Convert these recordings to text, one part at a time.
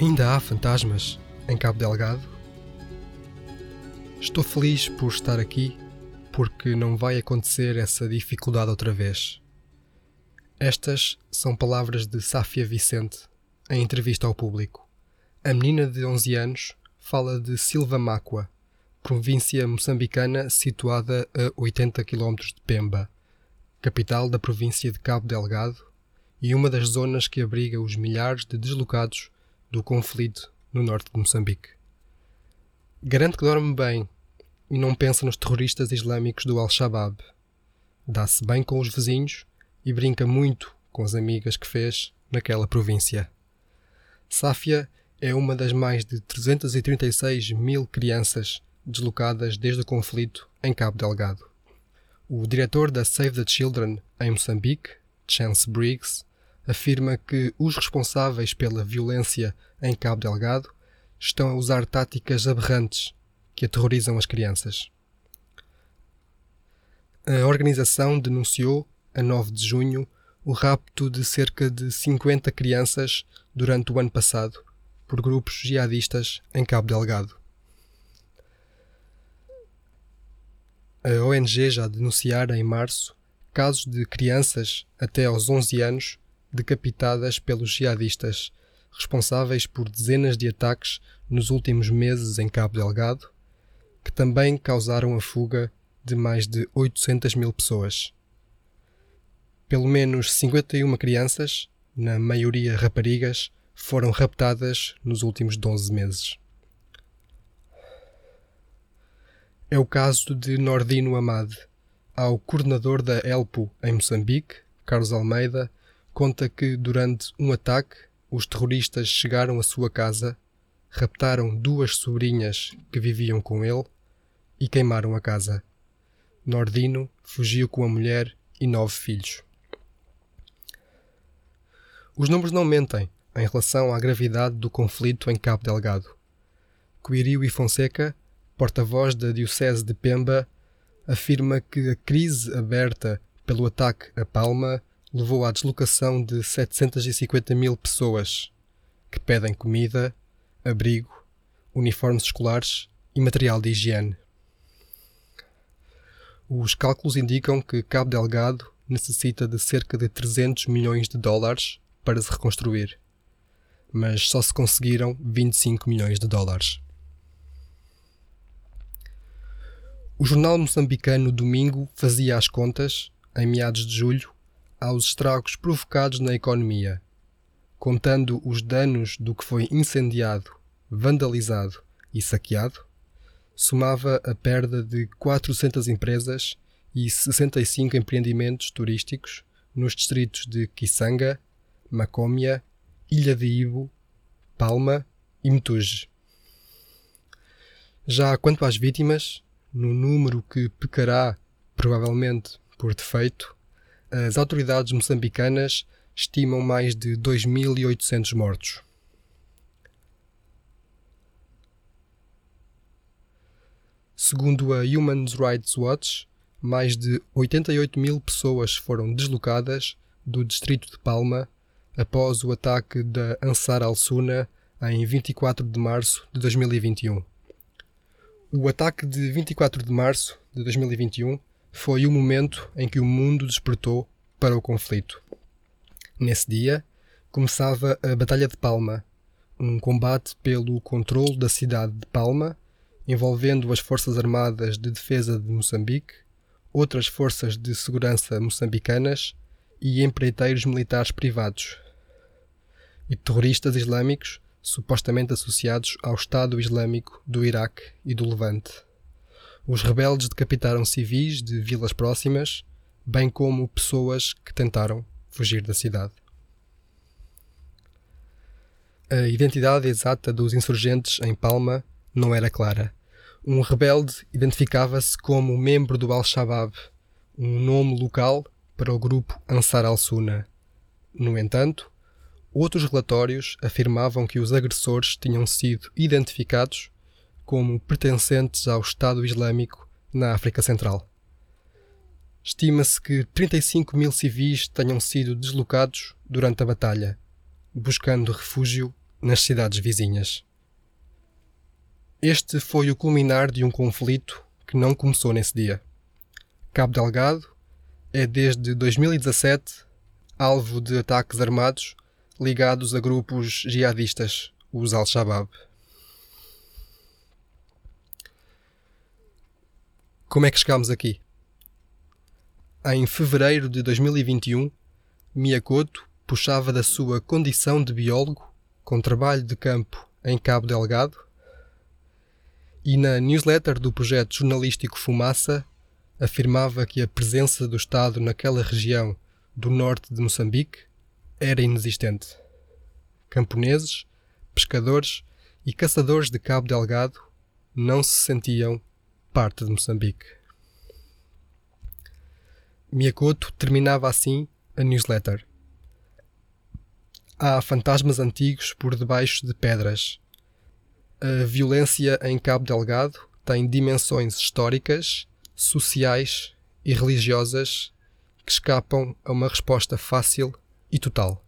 Ainda há fantasmas em Cabo Delgado? Estou feliz por estar aqui porque não vai acontecer essa dificuldade outra vez. Estas são palavras de Sáfia Vicente em entrevista ao público. A menina de 11 anos fala de Silva Máqua, província moçambicana situada a 80 km de Pemba, capital da província de Cabo Delgado e uma das zonas que abriga os milhares de deslocados do conflito no norte de Moçambique. Garante que dorme bem e não pensa nos terroristas islâmicos do Al-Shabaab. Dá-se bem com os vizinhos e brinca muito com as amigas que fez naquela província. Sáfia é uma das mais de 336 mil crianças deslocadas desde o conflito em Cabo Delgado. O diretor da Save the Children em Moçambique, Chance Briggs, afirma que os responsáveis pela violência em Cabo Delgado estão a usar táticas aberrantes que aterrorizam as crianças. A organização denunciou, a 9 de junho, o rapto de cerca de 50 crianças durante o ano passado por grupos jihadistas em Cabo Delgado. A ONG já denunciara em março casos de crianças até aos 11 anos decapitadas pelos jihadistas, responsáveis por dezenas de ataques nos últimos meses em Cabo Delgado, que também causaram a fuga de mais de 800 mil pessoas. Pelo menos 51 crianças, na maioria raparigas, foram raptadas nos últimos 12 meses. É o caso de Nordino Amade, ao coordenador da ELPO em Moçambique, Carlos Almeida, conta que durante um ataque os terroristas chegaram à sua casa, raptaram duas sobrinhas que viviam com ele e queimaram a casa. Nordino fugiu com a mulher e nove filhos. Os números não mentem em relação à gravidade do conflito em Cabo Delgado. Quirio e Fonseca, porta-voz da Diocese de Pemba, afirma que a crise aberta pelo ataque a Palma levou à deslocação de 750 mil pessoas que pedem comida, abrigo, uniformes escolares e material de higiene. Os cálculos indicam que Cabo Delgado necessita de cerca de 300 milhões de dólares para se reconstruir, mas só se conseguiram 25 milhões de dólares. O jornal moçambicano Domingo fazia as contas, em meados de julho, aos estragos provocados na economia, contando os danos do que foi incendiado, vandalizado e saqueado, somava a perda de 400 empresas e 65 empreendimentos turísticos nos distritos de Kisanga, Macómia, Ilha de Ibo, Palma e Metuge. Já quanto às vítimas, no número que pecará, provavelmente por defeito, as autoridades moçambicanas estimam mais de 2.800 mortos. Segundo a Human Rights Watch, mais de 88 mil pessoas foram deslocadas do distrito de Palma após o ataque da Ansar al-Sunna em 24 de março de 2021. O ataque de 24 de março de 2021 foi o momento em que o mundo despertou para o conflito. Nesse dia, começava a Batalha de Palma, um combate pelo controle da cidade de Palma, envolvendo as Forças Armadas de Defesa de Moçambique, outras forças de segurança moçambicanas e empreiteiros militares privados, e terroristas islâmicos supostamente associados ao Estado Islâmico do Iraque e do Levante. Os rebeldes decapitaram civis de vilas próximas, bem como pessoas que tentaram fugir da cidade. A identidade exata dos insurgentes em Palma não era clara. Um rebelde identificava-se como membro do Al-Shabaab, um nome local para o grupo Ansar al-Sunna. No entanto, outros relatórios afirmavam que os agressores tinham sido identificados como pertencentes ao Estado Islâmico na África Central. Estima-se que 35 mil civis tenham sido deslocados durante a batalha, buscando refúgio nas cidades vizinhas. Este foi o culminar de um conflito que não começou nesse dia. Cabo Delgado é desde 2017 alvo de ataques armados ligados a grupos jihadistas, os Al-Shabaab. Como é que chegámos aqui? Em fevereiro de 2021, Miyakoto puxava da sua condição de biólogo com trabalho de campo em Cabo Delgado e na newsletter do projeto jornalístico Fumaça afirmava que a presença do Estado naquela região do norte de Moçambique era inexistente. Camponeses, pescadores e caçadores de Cabo Delgado não se sentiam parte de Moçambique. Miyakoto terminava assim a newsletter. Há fantasmas antigos por debaixo de pedras. A violência em Cabo Delgado tem dimensões históricas, sociais e religiosas que escapam a uma resposta fácil e total.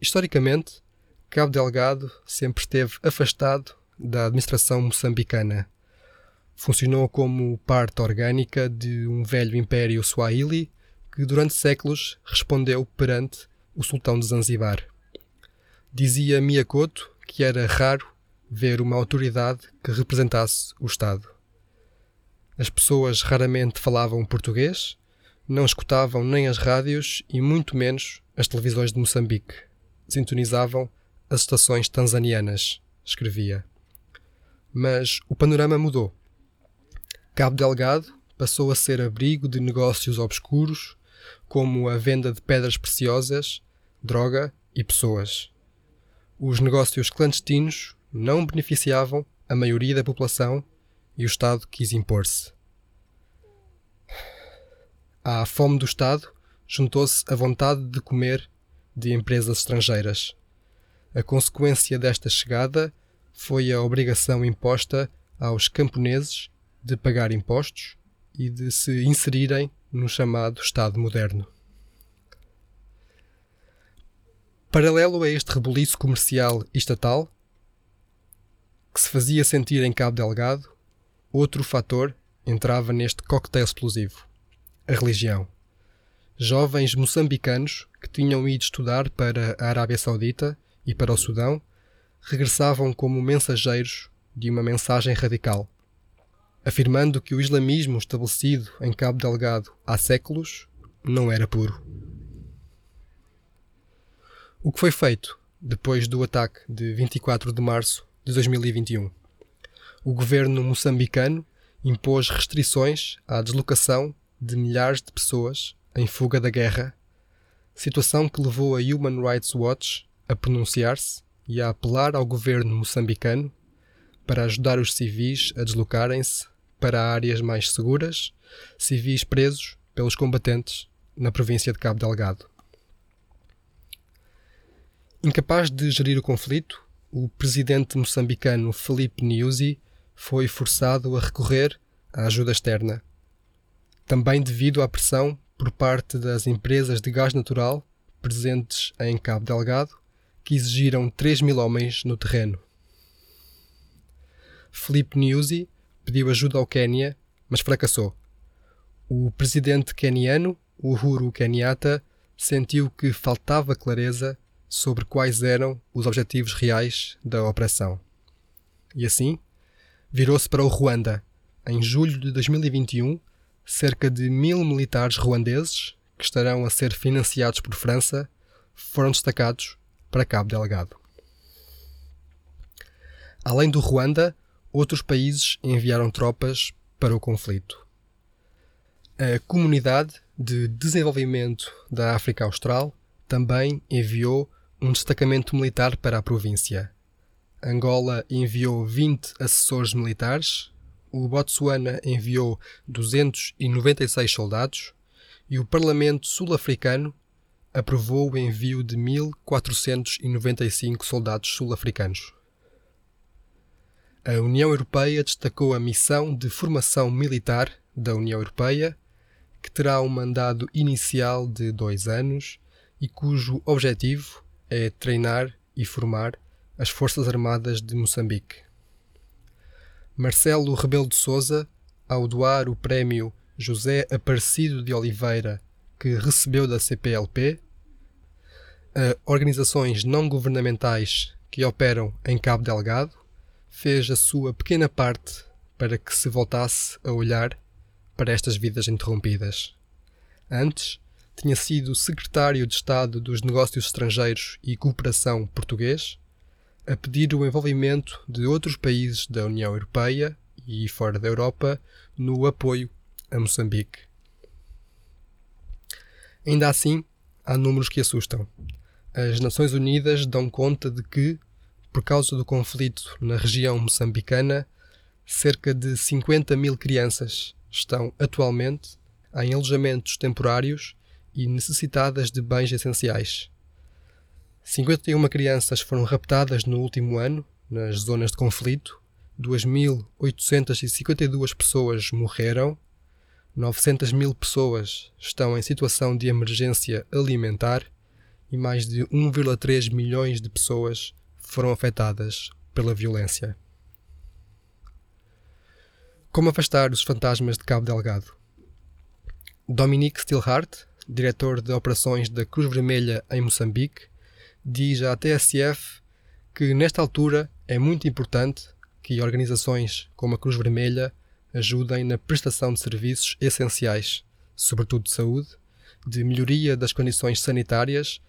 Historicamente, Cabo Delgado sempre esteve afastado da administração moçambicana funcionou como parte orgânica de um velho império Swahili que durante séculos respondeu perante o sultão de Zanzibar. Dizia Miyakoto que era raro ver uma autoridade que representasse o Estado. As pessoas raramente falavam português, não escutavam nem as rádios e muito menos as televisões de Moçambique. Sintonizavam as estações tanzanianas, escrevia. Mas o panorama mudou. Cabo Delgado passou a ser abrigo de negócios obscuros, como a venda de pedras preciosas, droga e pessoas. Os negócios clandestinos não beneficiavam a maioria da população e o Estado quis impor-se. À fome do Estado juntou-se a vontade de comer de empresas estrangeiras. A consequência desta chegada foi a obrigação imposta aos camponeses de pagar impostos e de se inserirem no chamado Estado moderno. Paralelo a este rebuliço comercial e estatal, que se fazia sentir em Cabo Delgado, outro fator entrava neste coquetel explosivo: a religião. Jovens moçambicanos que tinham ido estudar para a Arábia Saudita e para o Sudão regressavam como mensageiros de uma mensagem radical afirmando que o islamismo estabelecido em Cabo Delgado há séculos não era puro. O que foi feito depois do ataque de 24 de março de 2021? O governo moçambicano impôs restrições à deslocação de milhares de pessoas em fuga da guerra, situação que levou a Human Rights Watch a pronunciar-se e a apelar ao governo moçambicano para ajudar os civis a deslocarem-se para áreas mais seguras, civis presos pelos combatentes na província de Cabo Delgado. Incapaz de gerir o conflito, o presidente moçambicano Felipe Nyusi foi forçado a recorrer à ajuda externa, também devido à pressão por parte das empresas de gás natural presentes em Cabo Delgado, que exigiram 3 mil homens no terreno. Felipe Nyusi pediu ajuda ao Quênia, mas fracassou. O presidente queniano, Uhuru Kenyatta, sentiu que faltava clareza sobre quais eram os objetivos reais da operação. E assim, virou-se para o Ruanda. Em julho de 2021, cerca de mil militares ruandeses, que estarão a ser financiados por França, foram destacados para Cabo Delgado. Além do Ruanda, outros países enviaram tropas para o conflito. A Comunidade de Desenvolvimento da África Austral também enviou um destacamento militar para a província. Angola enviou 20 assessores militares, o Botsuana enviou 296 soldados e o Parlamento Sul-Africano aprovou o envio de 1495 soldados sul-africanos. A União Europeia destacou a missão de formação militar da União Europeia, que terá um mandado inicial de dois anos e cujo objetivo é treinar e formar as Forças Armadas de Moçambique. Marcelo Rebelo de Souza, ao doar o prémio José Aparecido de Oliveira, que recebeu da CPLP, a organizações não governamentais que operam em Cabo Delgado, fez a sua pequena parte para que se voltasse a olhar para estas vidas interrompidas. Antes, tinha sido secretário de Estado dos Negócios Estrangeiros e Cooperação português, a pedir o envolvimento de outros países da União Europeia e fora da Europa no apoio a Moçambique. Ainda assim, há números que assustam. As Nações Unidas dão conta de que, por causa do conflito na região moçambicana, cerca de 50 mil crianças estão atualmente em alojamentos temporários e necessitadas de bens essenciais. 51 crianças foram raptadas no último ano nas zonas de conflito, 2.852 pessoas morreram, 900 mil pessoas estão em situação de emergência alimentar e mais de 1,3 milhões de pessoas foram afetadas pela violência. Como afastar os fantasmas de Cabo Delgado? Dominique Stilhart, diretor de operações da Cruz Vermelha em Moçambique, diz à TSF que nesta altura é muito importante que organizações como a Cruz Vermelha ajudem na prestação de serviços essenciais, sobretudo de saúde, de melhoria das condições sanitárias,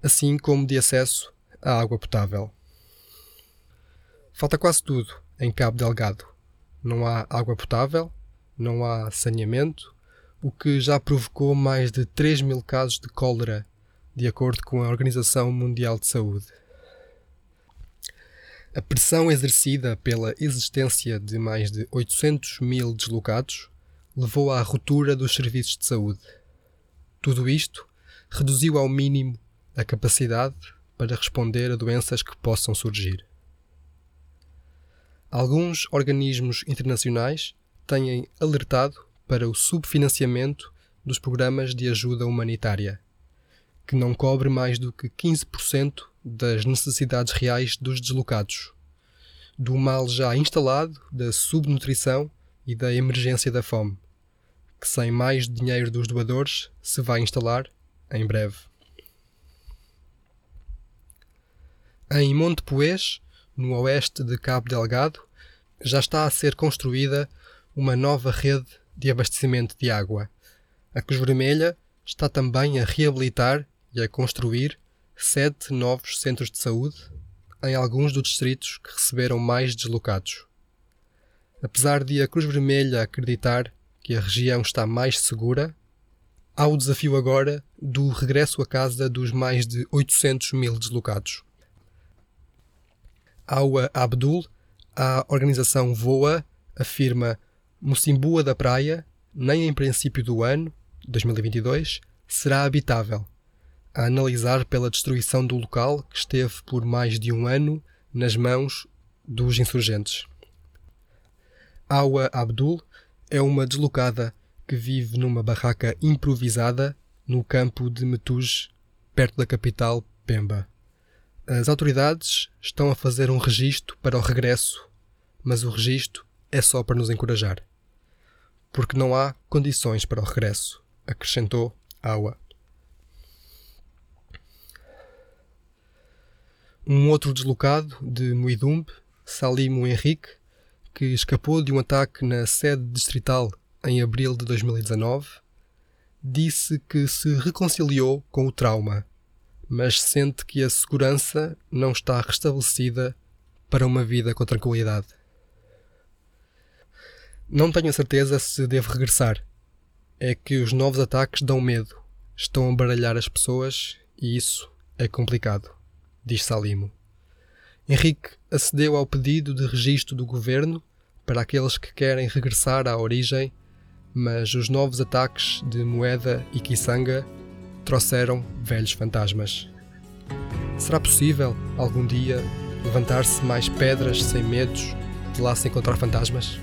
assim como de acesso à água potável. Falta quase tudo em Cabo Delgado não há água potável, não há saneamento, o que já provocou mais de 3 mil casos de cólera, de acordo com a Organização Mundial de Saúde. A pressão exercida pela existência de mais de 800 mil deslocados levou à ruptura dos serviços de saúde. Tudo isto reduziu ao mínimo a capacidade para responder a doenças que possam surgir. Alguns organismos internacionais têm alertado para o subfinanciamento dos programas de ajuda humanitária, que não cobre mais do que 15% das necessidades reais dos deslocados, do mal já instalado da subnutrição e da emergência da fome, que sem mais dinheiro dos doadores se vai instalar em breve. Em Monte Poês, no oeste de Cabo Delgado, já está a ser construída uma nova rede de abastecimento de água. A Cruz Vermelha está também a reabilitar e a construir sete novos centros de saúde em alguns dos distritos que receberam mais deslocados. Apesar de a Cruz Vermelha acreditar que a região está mais segura, há o desafio agora do regresso a casa dos mais de 800 mil deslocados. Aua Abdul, a organização VOA afirma Mocimbua da Praia, nem em princípio do ano, 2022, será habitável, a analisar pela destruição do local que esteve por mais de um ano nas mãos dos insurgentes. Awa Abdul é uma deslocada que vive numa barraca improvisada no campo de Metuge, perto da capital Pemba. As autoridades estão a fazer um registro para o regresso, mas o registro é só para nos encorajar. Porque não há condições para o regresso, acrescentou Awa. Um outro deslocado de Muidumbe, Salimo Henrique, que escapou de um ataque na sede distrital em abril de 2019, disse que se reconciliou com o trauma mas sente que a segurança não está restabelecida para uma vida com tranquilidade. Não tenho certeza se devo regressar. É que os novos ataques dão medo, estão a baralhar as pessoas e isso é complicado, diz Salimo. Henrique acedeu ao pedido de registro do governo para aqueles que querem regressar à origem, mas os novos ataques de Moeda e Kisanga trouxeram velhos fantasmas. Será possível, algum dia, levantar-se mais pedras sem medos de lá se encontrar fantasmas?